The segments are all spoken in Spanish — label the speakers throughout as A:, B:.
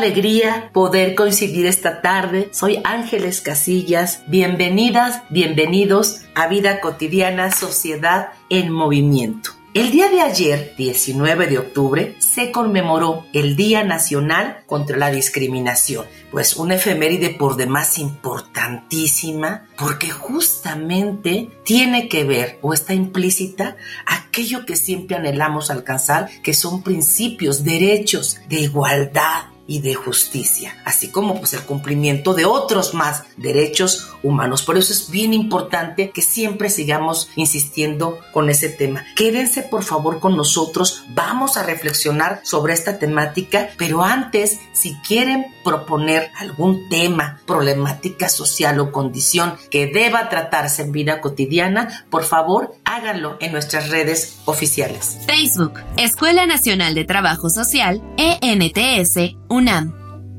A: Alegría poder coincidir esta tarde. Soy Ángeles Casillas. Bienvenidas, bienvenidos a Vida Cotidiana, Sociedad en Movimiento. El día de ayer, 19 de octubre, se conmemoró el Día Nacional contra la Discriminación, pues una efeméride por demás importantísima, porque justamente tiene que ver o está implícita aquello que siempre anhelamos alcanzar, que son principios, derechos de igualdad, y de justicia, así como pues el cumplimiento de otros más derechos humanos. Por eso es bien importante que siempre sigamos insistiendo con ese tema. Quédense por favor con nosotros, vamos a reflexionar sobre esta temática, pero antes, si quieren proponer algún tema, problemática social o condición que deba tratarse en vida cotidiana, por favor, háganlo en nuestras redes oficiales.
B: Facebook, Escuela Nacional de Trabajo Social, ENTS,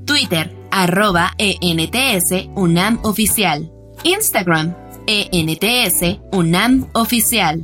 B: Twitter, arroba ENTS, UNAM Oficial. Instagram, ENTS, UNAM Oficial.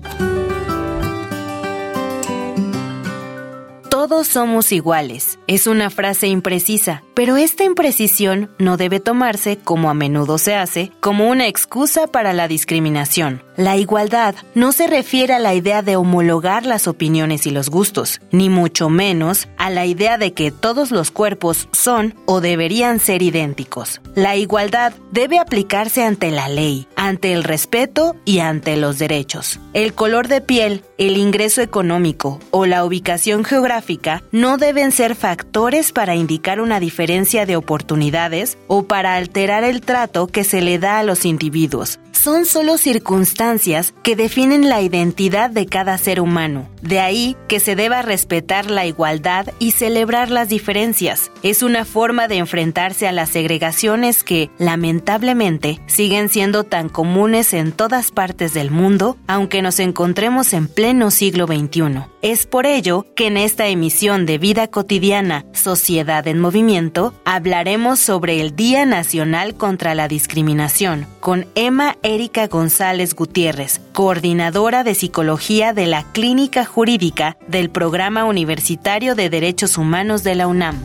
C: Todos somos iguales. Es una frase imprecisa, pero esta imprecisión no debe tomarse, como a menudo se hace, como una excusa para la discriminación. La igualdad no se refiere a la idea de homologar las opiniones y los gustos, ni mucho menos a la idea de que todos los cuerpos son o deberían ser idénticos. La igualdad debe aplicarse ante la ley, ante el respeto y ante los derechos. El color de piel, el ingreso económico o la ubicación geográfica no deben ser factores para indicar una diferencia de oportunidades o para alterar el trato que se le da a los individuos. Son solo circunstancias que definen la identidad de cada ser humano. De ahí que se deba respetar la igualdad y celebrar las diferencias. Es una forma de enfrentarse a las segregaciones que, lamentablemente, siguen siendo tan comunes en todas partes del mundo, aunque nos encontremos en pleno siglo XXI. Es por ello que en esta emisión de Vida Cotidiana, Sociedad en Movimiento, hablaremos sobre el Día Nacional contra la Discriminación con Emma Erika González Gutiérrez, coordinadora de Psicología de la Clínica Jurídica del Programa Universitario de Derechos Humanos de la UNAM.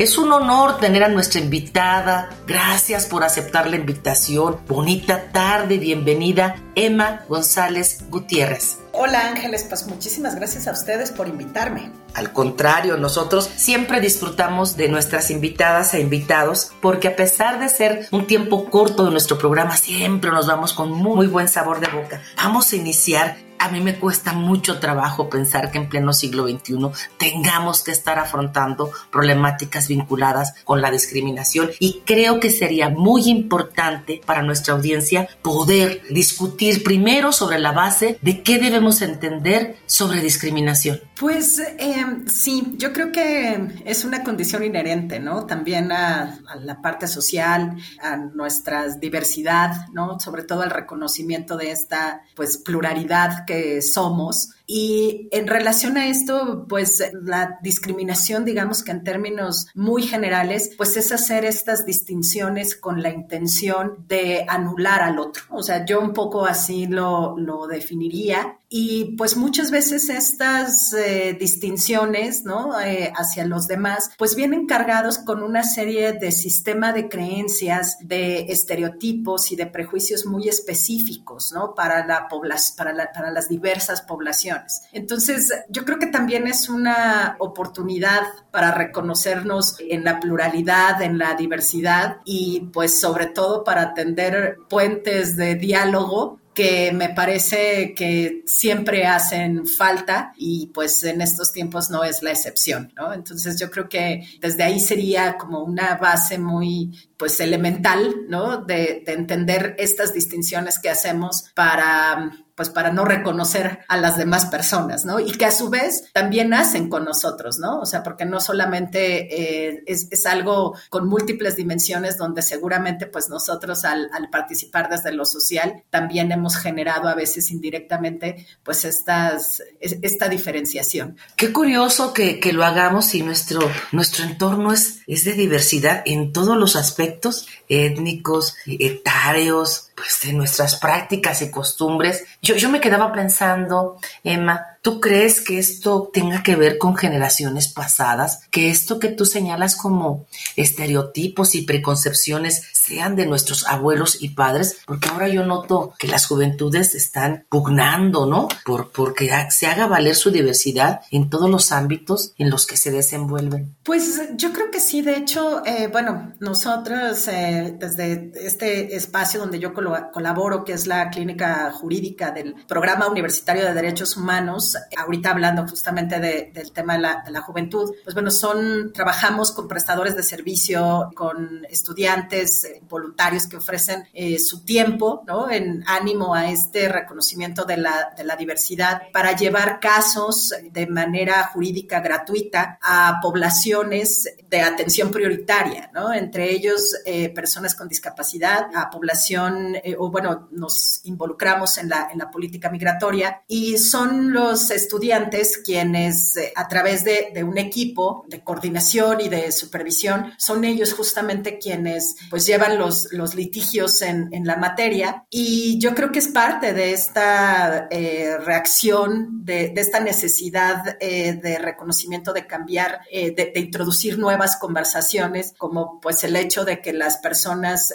A: Es un honor tener a nuestra invitada. Gracias por aceptar la invitación. Bonita tarde, bienvenida Emma González Gutiérrez.
D: Hola Ángeles, pues muchísimas gracias a ustedes por invitarme.
A: Al contrario, nosotros siempre disfrutamos de nuestras invitadas e invitados porque a pesar de ser un tiempo corto de nuestro programa, siempre nos vamos con muy buen sabor de boca. Vamos a iniciar a mí me cuesta mucho trabajo pensar que en pleno siglo XXI tengamos que estar afrontando problemáticas vinculadas con la discriminación y creo que sería muy importante para nuestra audiencia poder discutir primero sobre la base de qué debemos entender sobre discriminación.
D: Pues eh, sí, yo creo que es una condición inherente, ¿no? También a, a la parte social, a nuestra diversidad, ¿no? Sobre todo al reconocimiento de esta, pues, pluralidad que somos y en relación a esto, pues la discriminación, digamos que en términos muy generales, pues es hacer estas distinciones con la intención de anular al otro. O sea, yo un poco así lo, lo definiría. Y pues muchas veces estas eh, distinciones, ¿no? Eh, hacia los demás, pues vienen cargados con una serie de sistema de creencias, de estereotipos y de prejuicios muy específicos, ¿no? Para, la para, para las diversas poblaciones. Entonces, yo creo que también es una oportunidad para reconocernos en la pluralidad, en la diversidad y pues sobre todo para atender puentes de diálogo que me parece que siempre hacen falta y pues en estos tiempos no es la excepción, ¿no? Entonces yo creo que desde ahí sería como una base muy pues elemental, ¿no? De entender estas distinciones que hacemos para pues para no reconocer a las demás personas, ¿no? Y que a su vez también nacen con nosotros, ¿no? O sea, porque no solamente eh, es, algo con múltiples dimensiones donde seguramente pues nosotros al, participar desde lo social también hemos generado a veces indirectamente pues estas, esta diferenciación.
A: Qué curioso que, lo hagamos y nuestro, nuestro entorno es, es de diversidad en todos los aspectos étnicos, etarios, pues de nuestras prácticas y costumbres. Yo me quedaba pensando, Emma, ¿Tú crees que esto tenga que ver con generaciones pasadas? Que esto que tú señalas como estereotipos y preconcepciones sean de nuestros abuelos y padres? Porque ahora yo noto que las juventudes están pugnando, ¿no? Por, porque se haga valer su diversidad en todos los ámbitos en los que se desenvuelven.
D: Pues yo creo que sí. De hecho, eh, bueno, nosotros eh, desde este espacio donde yo colaboro, que es la clínica jurídica del Programa Universitario de Derechos Humanos, ahorita hablando justamente del tema de la, juventud, pues bueno, son, trabajamos con prestadores de servicio, con estudiantes eh, voluntarios que ofrecen eh, su tiempo, ¿no? En ánimo a este reconocimiento de la, de la diversidad para llevar casos de manera jurídica gratuita a poblaciones de atención prioritaria, ¿no? Entre ellos eh, personas con discapacidad, a población, o bueno, nos involucramos en la, en la política migratoria y son los estudiantes quienes eh, a través de, un equipo de coordinación y de supervisión son ellos justamente quienes pues llevan los, los litigios en, la materia. Y yo creo que es parte de esta eh, reacción, de, esta necesidad eh, de reconocimiento, de cambiar, de, de, introducir nuevas conversaciones como pues el hecho de que las personas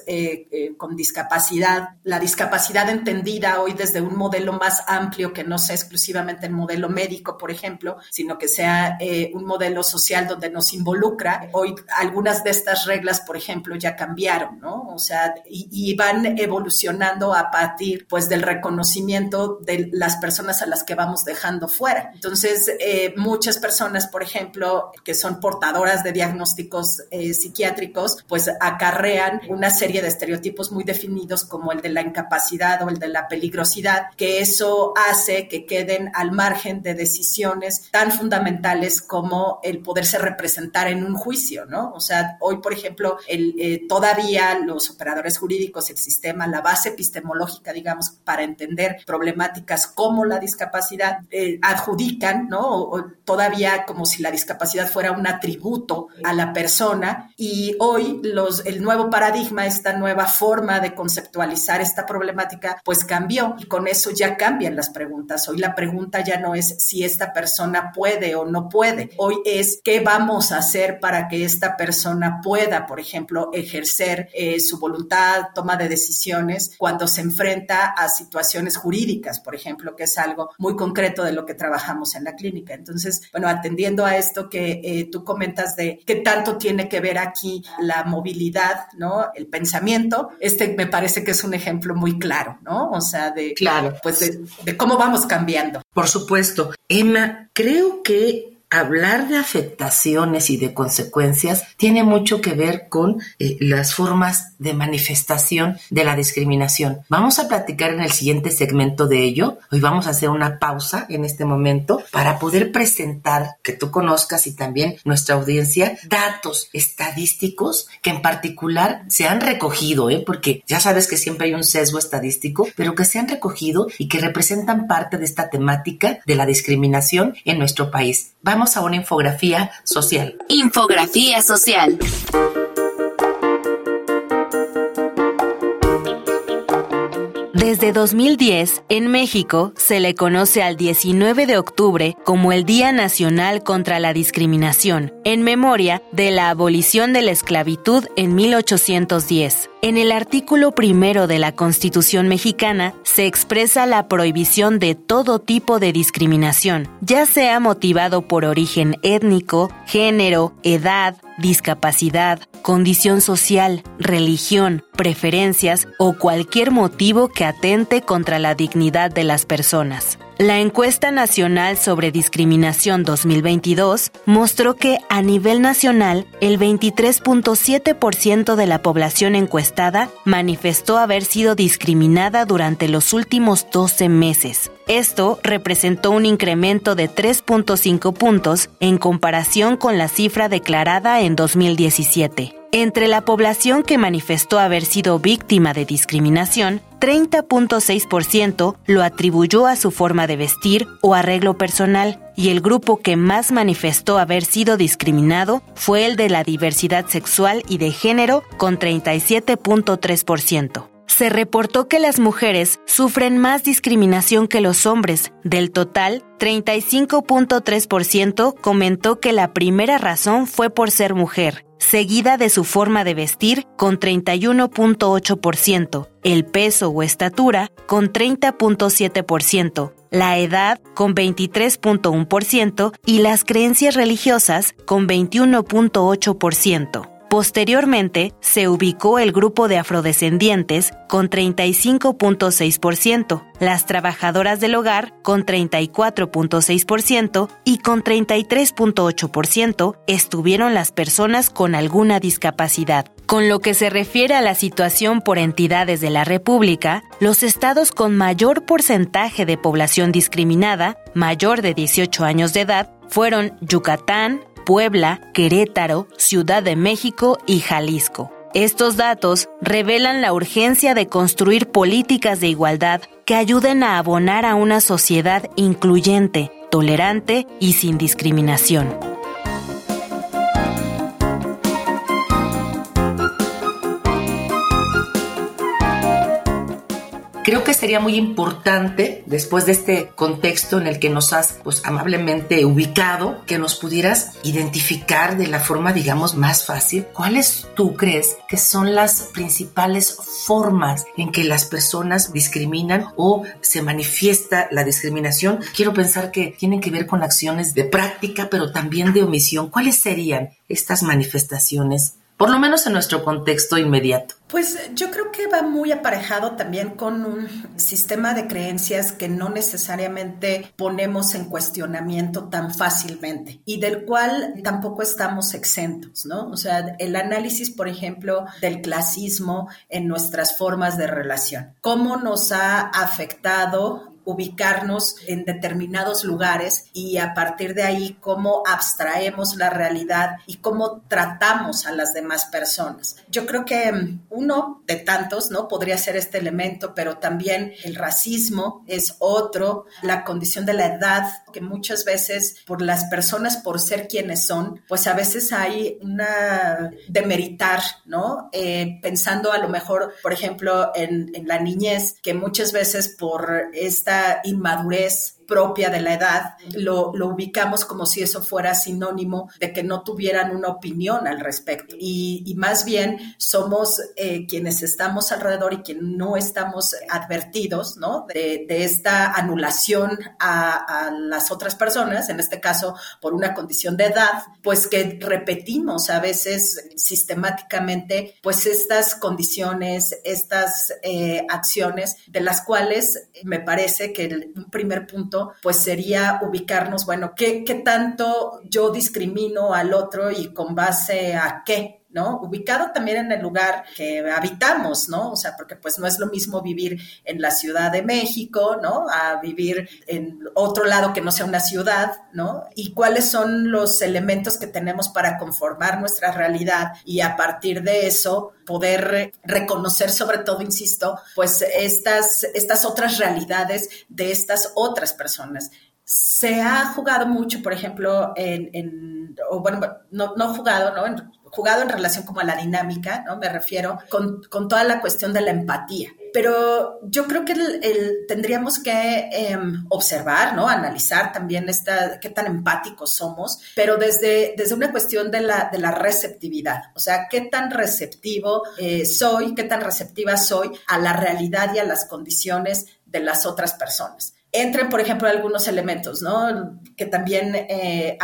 D: con discapacidad, la discapacidad entendida hoy desde un modelo más amplio que no sea exclusivamente el modelo médico, por ejemplo, sino que sea eh, un modelo social donde nos involucra. Hoy algunas de estas reglas, por ejemplo, ya cambiaron, ¿no? O sea, y, van evolucionando a partir, pues, del reconocimiento de las personas a las que vamos dejando fuera. Entonces, eh, muchas personas, por ejemplo, que son portadoras de diagnósticos eh, psiquiátricos, pues acarrean una serie de estereotipos muy definidos como el de la incapacidad o el de la peligrosidad, que eso hace que queden al margen margen de decisiones tan fundamentales como el poderse representar en un juicio, ¿no? O sea, hoy, por ejemplo, el, eh, todavía los operadores jurídicos, el sistema, la base epistemológica, digamos, para entender problemáticas como la discapacidad, eh, adjudican, ¿no? O, todavía como si la discapacidad fuera un atributo a la persona y hoy los, el nuevo paradigma, esta nueva forma de conceptualizar esta problemática, pues cambió y con eso ya cambian las preguntas. Hoy la pregunta ya no es si esta persona puede o no puede. Hoy es qué vamos a hacer para que esta persona pueda, por ejemplo, ejercer eh, su voluntad, toma de decisiones cuando se enfrenta a situaciones jurídicas, por ejemplo, que es algo muy concreto de lo que trabajamos en la clínica. Entonces, bueno, atendiendo a esto que eh, tú comentas de qué tanto tiene que ver aquí la movilidad, ¿no? El pensamiento, este me parece que es un ejemplo muy claro, ¿no? O sea, de,
A: claro.
D: pues de, de cómo vamos cambiando.
A: Por supuesto. Emma, creo que hablar de afectaciones y de consecuencias tiene mucho que ver con eh, las formas de manifestación de la discriminación. Vamos a platicar en el siguiente segmento de ello. Hoy vamos a hacer una pausa en este momento para poder presentar, que tú conozcas y también nuestra audiencia, datos estadísticos que en particular se han recogido, ¿eh? porque ya sabes que siempre hay un sesgo estadístico, pero que se han recogido y que representan parte de esta temática de la discriminación en nuestro país. Vamos a una infografía social.
B: Infografía social.
C: Desde 2010, en México se le conoce al 19 de octubre como el Día Nacional contra la Discriminación, en memoria de la abolición de la esclavitud en 1810. En el artículo primero de la Constitución mexicana se expresa la prohibición de todo tipo de discriminación, ya sea motivado por origen étnico, género, edad, discapacidad, condición social, religión, preferencias o cualquier motivo que atente contra la dignidad de las personas. La encuesta nacional sobre discriminación 2022 mostró que a nivel nacional el 23.7% de la población encuestada manifestó haber sido discriminada durante los últimos 12 meses. Esto representó un incremento de 3.5 puntos en comparación con la cifra declarada en 2017. Entre la población que manifestó haber sido víctima de discriminación, 30.6% lo atribuyó a su forma de vestir o arreglo personal y el grupo que más manifestó haber sido discriminado fue el de la diversidad sexual y de género con 37.3% se reportó que las mujeres sufren más discriminación que los hombres. Del total, 35.3% comentó que la primera razón fue por ser mujer seguida de su forma de vestir con 31.8%, el peso o estatura con 30.7%, la edad con 23.1% y las creencias religiosas con 21.8%. Posteriormente, se ubicó el grupo de afrodescendientes con 35.6%, las trabajadoras del hogar con 34.6% y con 33.8% estuvieron las personas con alguna discapacidad. Con lo que se refiere a la situación por entidades de la República, los estados con mayor porcentaje de población discriminada, mayor de 18 años de edad, fueron Yucatán, Puebla, Querétaro, Ciudad de México y Jalisco. Estos datos revelan la urgencia de construir políticas de igualdad que ayuden a abonar a una sociedad incluyente, tolerante y sin discriminación.
A: Creo que sería muy importante, después de este contexto en el que nos has pues, amablemente ubicado, que nos pudieras identificar de la forma, digamos, más fácil, cuáles tú crees que son las principales formas en que las personas discriminan o se manifiesta la discriminación. Quiero pensar que tienen que ver con acciones de práctica, pero también de omisión. ¿Cuáles serían estas manifestaciones? Por lo menos en nuestro contexto inmediato?
D: Pues yo creo que va muy aparejado también con un sistema de creencias que no necesariamente ponemos en cuestionamiento tan fácilmente y del cual tampoco estamos exentos, ¿no? O sea, el análisis, por ejemplo, del clasismo en nuestras formas de relación. ¿Cómo nos ha afectado ubicarnos en determinados lugares y a partir de ahí cómo abstraemos la realidad y cómo tratamos a las demás personas. Yo creo que mm, uno de tantos, ¿no? Podría ser este elemento, pero también el racismo es otro, la condición de la edad, que muchas veces por las personas, por ser quienes son, pues a veces hay una demeritar, ¿no? Eh, pensando a lo mejor, por ejemplo, en, en la niñez, que muchas veces por esta inmadurez propia de la edad, lo, ubicamos como si eso fuera sinónimo de que no tuvieran una opinión al respecto. Y, más bien somos eh, quienes estamos alrededor y quienes no estamos advertidos, ¿no? De, esta anulación a, a, las otras personas, en este caso por una condición de edad, pues que repetimos a veces sistemáticamente, pues estas condiciones, estas eh, acciones de las cuales me parece que el, un primer punto pues sería ubicarnos, bueno, ¿qué, ¿qué tanto yo discrimino al otro y con base a qué? ¿No? Ubicado también en el lugar que habitamos, ¿no? O sea, porque pues no es lo mismo vivir en la Ciudad de México, ¿no? A vivir en otro lado que no sea una ciudad, ¿no? Y cuáles son los elementos que tenemos para conformar nuestra realidad y a partir de eso poder reconocer sobre todo, insisto, pues estas, estas otras realidades de estas otras personas se ha jugado mucho, por ejemplo, en, o bueno, no, no jugado, ¿no? Jugado en relación como a la dinámica, ¿no? Me refiero con, toda la cuestión de la empatía. Pero yo creo que el, tendríamos que em, observar, ¿no? Analizar también esta, qué tan empáticos somos, pero desde, desde una cuestión de la, de la receptividad. O sea, qué tan receptivo eh, soy, qué tan receptiva soy a la realidad y a las condiciones de las otras personas entren, por ejemplo, algunos elementos, ¿no? Que también eh,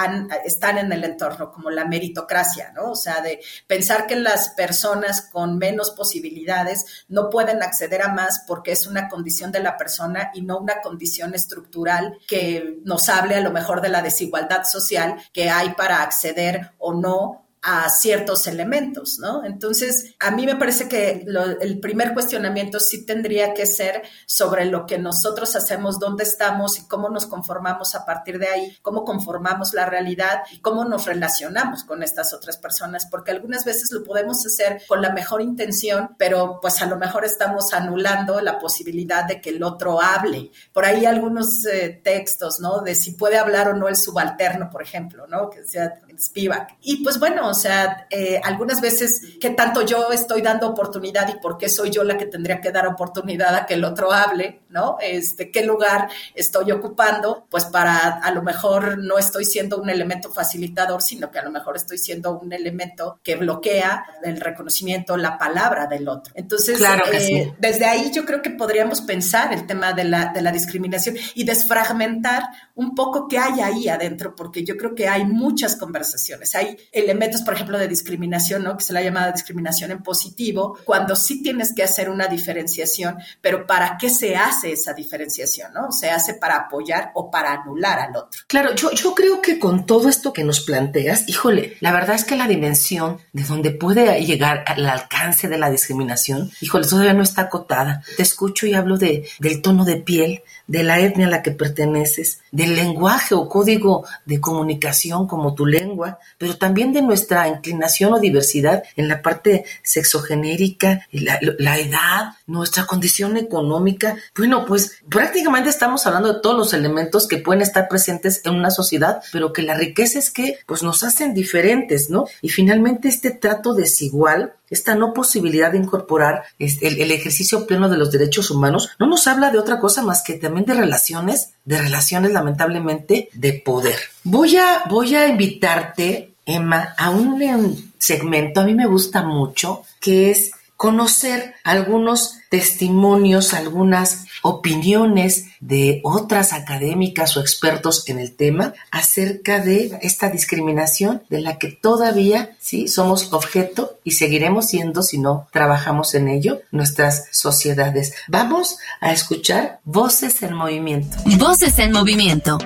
D: están en el entorno, como la meritocracia, ¿no? O sea, de pensar que las personas con menos posibilidades no pueden acceder a más porque es una condición de la persona y no una condición estructural que nos hable a lo mejor de la desigualdad social que hay para acceder o no a ciertos elementos, ¿no? Entonces, a mí me parece que el primer cuestionamiento sí tendría que ser sobre lo que nosotros hacemos, dónde estamos y cómo nos conformamos a partir de ahí, cómo conformamos la realidad y cómo nos relacionamos con estas otras personas, porque algunas veces lo podemos hacer con la mejor intención, pero pues a lo mejor estamos anulando la posibilidad de que el otro hable. Por ahí algunos eh, textos, ¿no? De si puede hablar o no el subalterno, por ejemplo, ¿no? Que sea Spivak. Y pues bueno, o sea, eh, algunas veces, ¿qué tanto yo estoy dando oportunidad y por qué soy yo la que tendría que dar oportunidad a que el otro hable, ¿no? Este, ¿Qué lugar estoy ocupando? Pues para, a lo mejor no estoy siendo un elemento facilitador, sino que a lo mejor estoy siendo un elemento que bloquea el reconocimiento, la palabra del otro. Entonces, eh, desde ahí yo creo que podríamos pensar el tema de la, de la discriminación y desfragmentar un poco qué hay ahí adentro, porque yo creo que hay muchas conversaciones, hay elementos por ejemplo, de discriminación, ¿no? Que se la llama discriminación en positivo, cuando sí tienes que hacer una diferenciación, pero ¿para qué se hace esa diferenciación, no? ¿Se hace para apoyar o para anular al otro?
A: Claro, yo, yo creo que con todo esto que nos planteas, híjole, la verdad es que la dimensión de donde puede llegar al alcance de la discriminación, híjole, todavía no está acotada. Te escucho y hablo de, del tono de piel, de la etnia a la que perteneces, del lenguaje o código de comunicación como tu lengua, pero también de nuestra inclinación o diversidad en la parte sexogenérica, la, la edad, nuestra condición económica. Bueno, pues prácticamente estamos hablando de todos los elementos que pueden estar presentes en una sociedad, pero que la riqueza es que pues nos hacen diferentes, ¿no? Y finalmente este trato desigual esta no posibilidad de incorporar el, ejercicio pleno de los derechos humanos, no nos habla de otra cosa más que también de relaciones, de relaciones lamentablemente de poder. Voy a, voy a invitarte, Emma, a un segmento, a mí me gusta mucho, que es conocer algunos testimonios, algunas opiniones de otras académicas o expertos en el tema acerca de esta discriminación de la que todavía sí somos objeto y seguiremos siendo si no trabajamos en ello nuestras sociedades. Vamos a escuchar Voces en Movimiento.
B: Voces en Movimiento.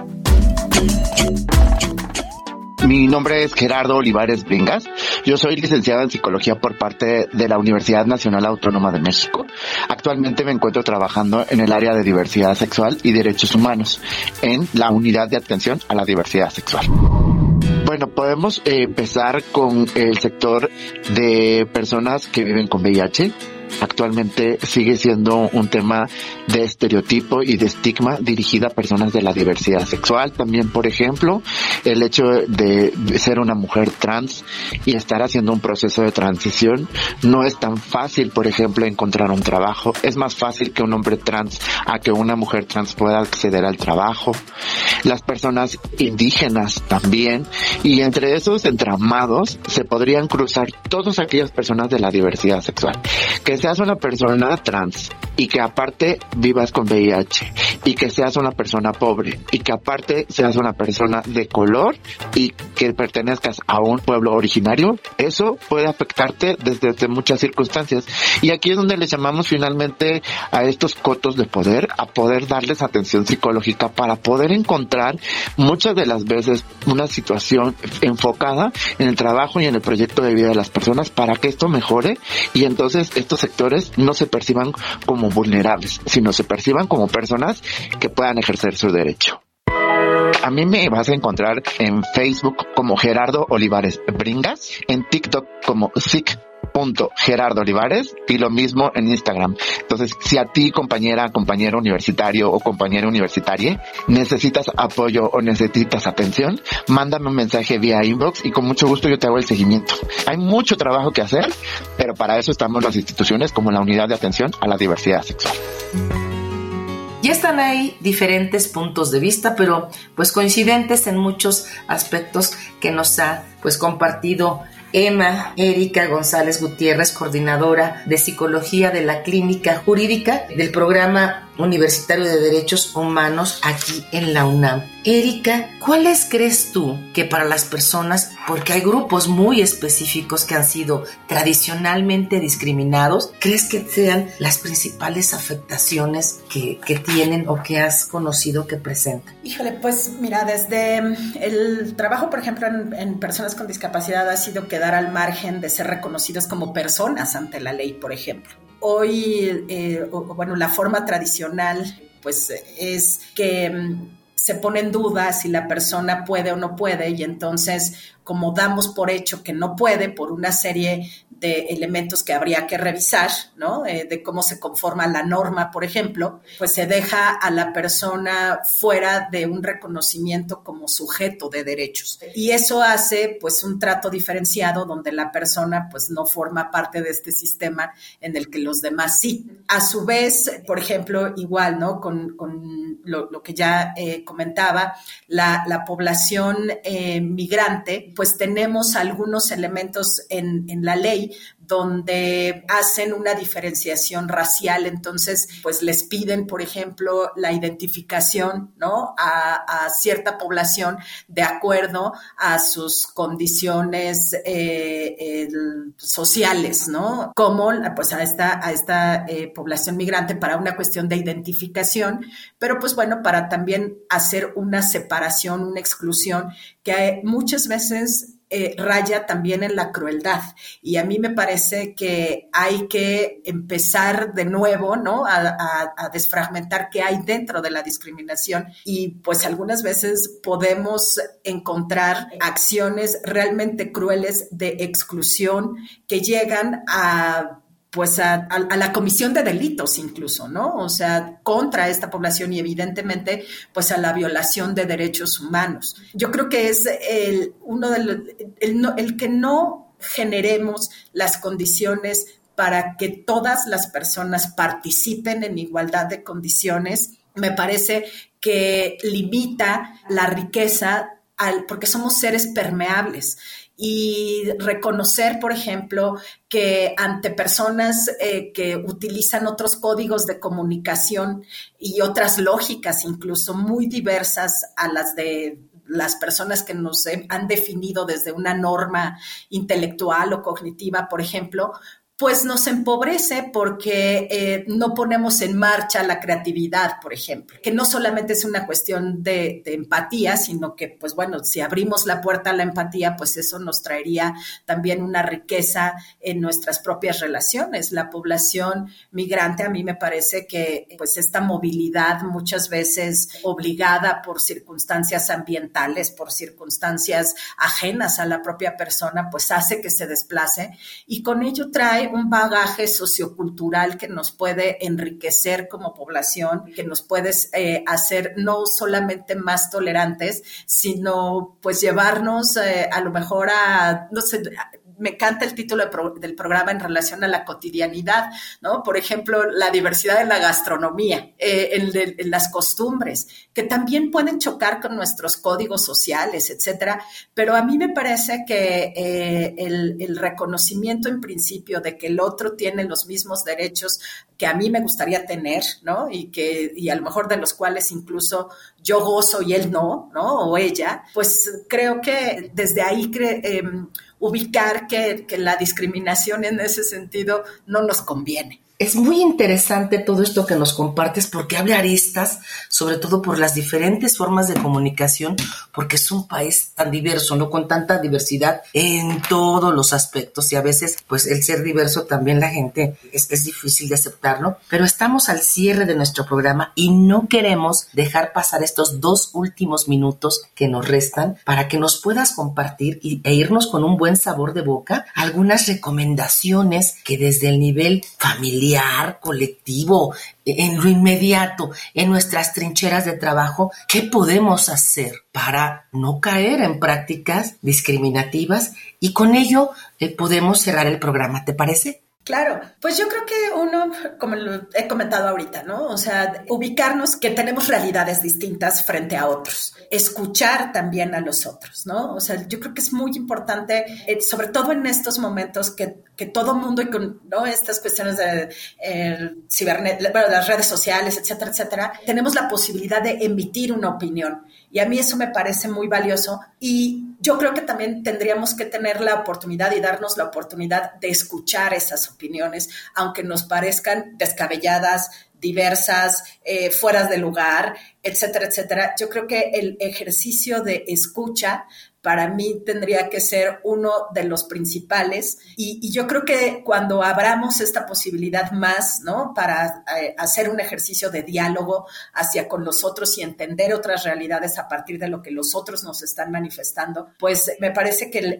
E: Mi nombre es Gerardo Olivares Bringas. Yo soy licenciado en psicología por parte de la Universidad Nacional Autónoma de México. Actualmente me encuentro trabajando en el área de diversidad sexual y derechos humanos en la unidad de atención a la diversidad sexual. Bueno, podemos eh, empezar con el sector de personas que viven con VIH actualmente sigue siendo un tema de estereotipo y de estigma dirigida a personas de la diversidad sexual. También, por ejemplo, el hecho de ser una mujer trans y estar haciendo un proceso de transición no es tan fácil, por ejemplo, encontrar un trabajo. Es más fácil que un hombre trans a que una mujer trans pueda acceder al trabajo. Las personas indígenas también. Y entre esos entramados se podrían cruzar todas aquellas personas de la diversidad sexual que seas una persona trans y que aparte vivas con VIH y que seas una persona pobre y que aparte seas una persona de color y que pertenezcas a un pueblo originario, eso puede afectarte desde, muchas circunstancias. Y aquí es donde le llamamos finalmente a estos cotos de poder, a poder darles atención psicológica para poder encontrar muchas de las veces una situación enfocada en el trabajo y en el proyecto de vida de las personas para que esto mejore y entonces estos sectores no se perciban como vulnerables, sino se perciban como personas que puedan ejercer su derecho. A mí me vas a encontrar en Facebook como Gerardo Olivares Bringas, en TikTok como SIC Gerardo Olivares y lo mismo en Instagram. Entonces, si a ti, compañera, compañero universitario o compañera universitaria, necesitas apoyo o necesitas atención, mándame un mensaje vía inbox y con mucho gusto yo te hago el seguimiento. Hay mucho trabajo que hacer, pero para eso estamos las instituciones como la unidad de atención a la diversidad sexual.
A: Ya están ahí diferentes puntos de vista, pero pues coincidentes en muchos aspectos que nos ha pues compartido Emma Erika González Gutiérrez, coordinadora de psicología de la Clínica Jurídica del programa Universitario de Derechos Humanos aquí en la UNAM. Erika, ¿cuáles crees tú que para las personas, porque hay grupos muy específicos que han sido tradicionalmente discriminados, crees que sean las principales afectaciones que, tienen o que has conocido que presentan?
D: Híjole, pues mira, desde el trabajo, por ejemplo, en, personas con discapacidad ha sido quedar al margen de ser reconocidos como personas ante la ley, por ejemplo. Hoy, eh, bueno, la forma tradicional pues es que mm, se pone en duda si la persona puede o no puede y entonces como damos por hecho que no puede por una serie de elementos que habría que revisar, ¿no? Eh, de cómo se conforma la norma, por ejemplo, pues se deja a la persona fuera de un reconocimiento como sujeto de derechos. Y eso hace pues un trato diferenciado donde la persona pues no forma parte de este sistema en el que los demás sí. A su vez, por ejemplo, igual, ¿no? Con, lo, que ya eh, comentaba, la, población eh, migrante, pues tenemos algunos elementos en, en la ley donde hacen una diferenciación racial, entonces pues les piden, por ejemplo, la identificación, ¿no? A, cierta población de acuerdo a sus condiciones eh, sociales, ¿no? Como pues a esta, a esta eh, población migrante para una cuestión de identificación, pero pues bueno, para también hacer una separación, una exclusión que muchas veces eh, raya también en la crueldad. Y a mí me parece que hay que empezar de nuevo, ¿no? A, desfragmentar qué hay dentro de la discriminación. Y pues algunas veces podemos encontrar acciones realmente crueles de exclusión que llegan a pues a, la comisión de delitos incluso, ¿no? O sea, contra esta población y evidentemente pues a la violación de derechos humanos. Yo creo que es el, uno de el, que no generemos las condiciones para que todas las personas participen en igualdad de condiciones, me parece que limita la riqueza al, porque somos seres permeables y reconocer, por ejemplo, que ante personas eh, que utilizan otros códigos de comunicación y otras lógicas incluso muy diversas a las de las personas que nos han definido desde una norma intelectual o cognitiva, por ejemplo, pues nos empobrece porque eh, no ponemos en marcha la creatividad, por ejemplo, que no solamente es una cuestión de, empatía, sino que, pues bueno, si abrimos la puerta a la empatía, pues eso nos traería también una riqueza en nuestras propias relaciones. La población migrante, a mí me parece que, pues esta movilidad muchas veces obligada por circunstancias ambientales, por circunstancias ajenas a la propia persona, pues hace que se desplace y con ello trae un bagaje sociocultural que nos puede enriquecer como población, que nos puede eh, hacer no solamente más tolerantes, sino pues llevarnos eh, a lo mejor a, no sé, me encanta el título del programa en relación a la cotidianidad, ¿no? Por ejemplo, la diversidad en la gastronomía, eh, en, las costumbres, que también pueden chocar con nuestros códigos sociales, etcétera. Pero a mí me parece que eh, el, reconocimiento en principio de que el otro tiene los mismos derechos que a mí me gustaría tener, ¿no? Y que, y a lo mejor de los cuales incluso yo gozo y él no, ¿no? O ella, pues creo que desde ahí eh, ubicar que, que la discriminación en ese sentido no nos conviene.
A: Es muy interesante todo esto que nos compartes porque habla aristas, sobre todo por las diferentes formas de comunicación, porque es un país tan diverso, ¿no? Con tanta diversidad en todos los aspectos y a veces, pues el ser diverso también la gente es, es difícil de aceptarlo, pero estamos al cierre de nuestro programa y no queremos dejar pasar estos dos últimos minutos que nos restan para que nos puedas compartir y, e irnos con un buen sabor de boca algunas recomendaciones que desde el nivel familiar colectivo, en lo inmediato, en nuestras trincheras de trabajo, ¿qué podemos hacer para no caer en prácticas discriminativas? Y con ello eh, podemos cerrar el programa, ¿te parece?
D: Claro, pues yo creo que uno, como lo he comentado ahorita, ¿no? O sea, ubicarnos que tenemos realidades distintas frente a otros, escuchar también a los otros, ¿no? O sea, yo creo que es muy importante, eh, sobre todo en estos momentos que, que todo mundo y con ¿no? estas cuestiones de eh, cibernet, bueno, las redes sociales, etcétera, etcétera, tenemos la posibilidad de emitir una opinión. Y a mí eso me parece muy valioso y yo creo que también tendríamos que tener la oportunidad y darnos la oportunidad de escuchar esas opiniones, aunque nos parezcan descabelladas, diversas, eh, fuera de lugar, etcétera, etcétera. Yo creo que el ejercicio de escucha para mí tendría que ser uno de los principales. Y, yo creo que cuando abramos esta posibilidad más, ¿no? Para eh, hacer un ejercicio de diálogo hacia con los otros y entender otras realidades a partir de lo que los otros nos están manifestando, pues me parece que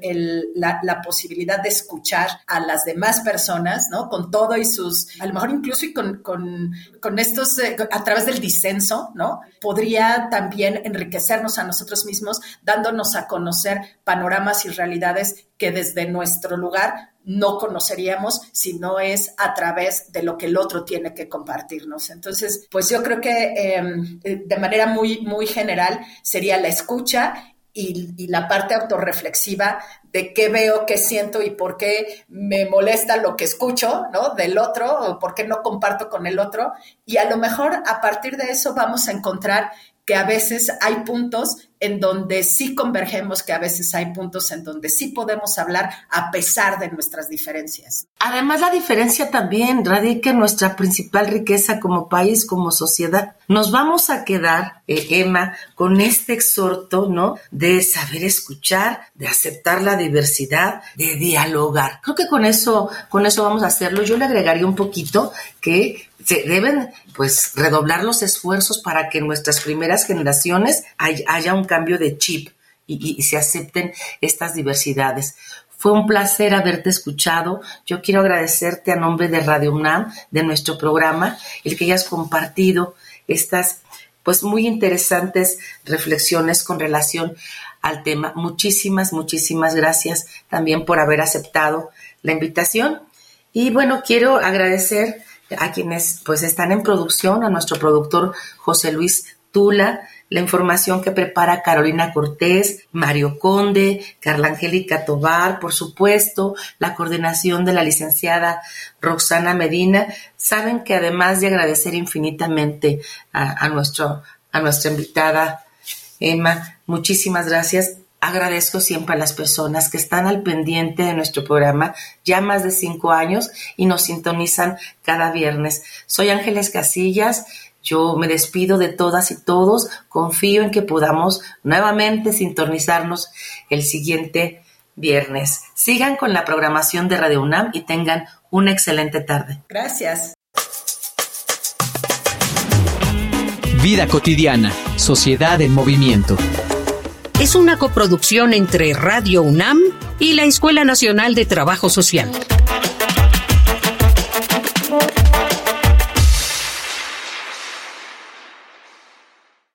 D: la, posibilidad de escuchar a las demás personas, ¿no? Con todo y sus, a lo mejor incluso y con, con, estos, eh, a través del disenso, ¿no? Podría también enriquecernos a nosotros mismos, dándonos a conocer panoramas y realidades que desde nuestro lugar no conoceríamos si no es a través de lo que el otro tiene que compartirnos. Entonces, pues yo creo que em, de manera muy, muy general sería la escucha y, y, la parte autorreflexiva de qué veo, qué siento y por qué me molesta lo que escucho, ¿no? Del otro, o por qué no comparto con el otro. Y a lo mejor a partir de eso vamos a encontrar que a veces hay puntos en donde sí convergemos, que a veces hay puntos en donde sí podemos hablar a pesar de nuestras diferencias.
A: Además, la diferencia también radica en nuestra principal riqueza como país, como sociedad. Nos vamos a quedar, eh, Emma, con este exhorto, ¿no? De saber escuchar, de aceptar la diversidad, de dialogar. Creo que con eso, con eso vamos a hacerlo. Yo le agregaría un poquito que se deben pues redoblar los esfuerzos para que en nuestras primeras generaciones haya un cambio de chip y, se acepten estas diversidades. Fue un placer haberte escuchado. Yo quiero agradecerte a nombre de Radio UNAM, de nuestro programa, el que hayas compartido estas pues muy interesantes reflexiones con relación al tema. Muchísimas, muchísimas gracias también por haber aceptado la invitación. Y bueno, quiero agradecer a quienes pues están en producción, a nuestro productor José Luis Tula, la información que prepara Carolina Cortés, Mario Conde, Carla Angélica Tobar, por supuesto, la coordinación de la licenciada Roxana Medina. Saben que además de agradecer infinitamente a, nuestro, a nuestra invitada Emma, muchísimas gracias agradezco siempre a las personas que están al pendiente de nuestro programa ya más de cinco años y nos sintonizan cada viernes. Soy Ángeles Casillas. Yo me despido de todas y todos. Confío en que podamos nuevamente sintonizarnos el siguiente viernes. Sigan con la programación de Radio UNAM y tengan una excelente tarde.
D: Gracias.
F: Vida cotidiana, sociedad en movimiento
G: es una coproducción entre Radio UNAM y la Escuela Nacional de Trabajo Social.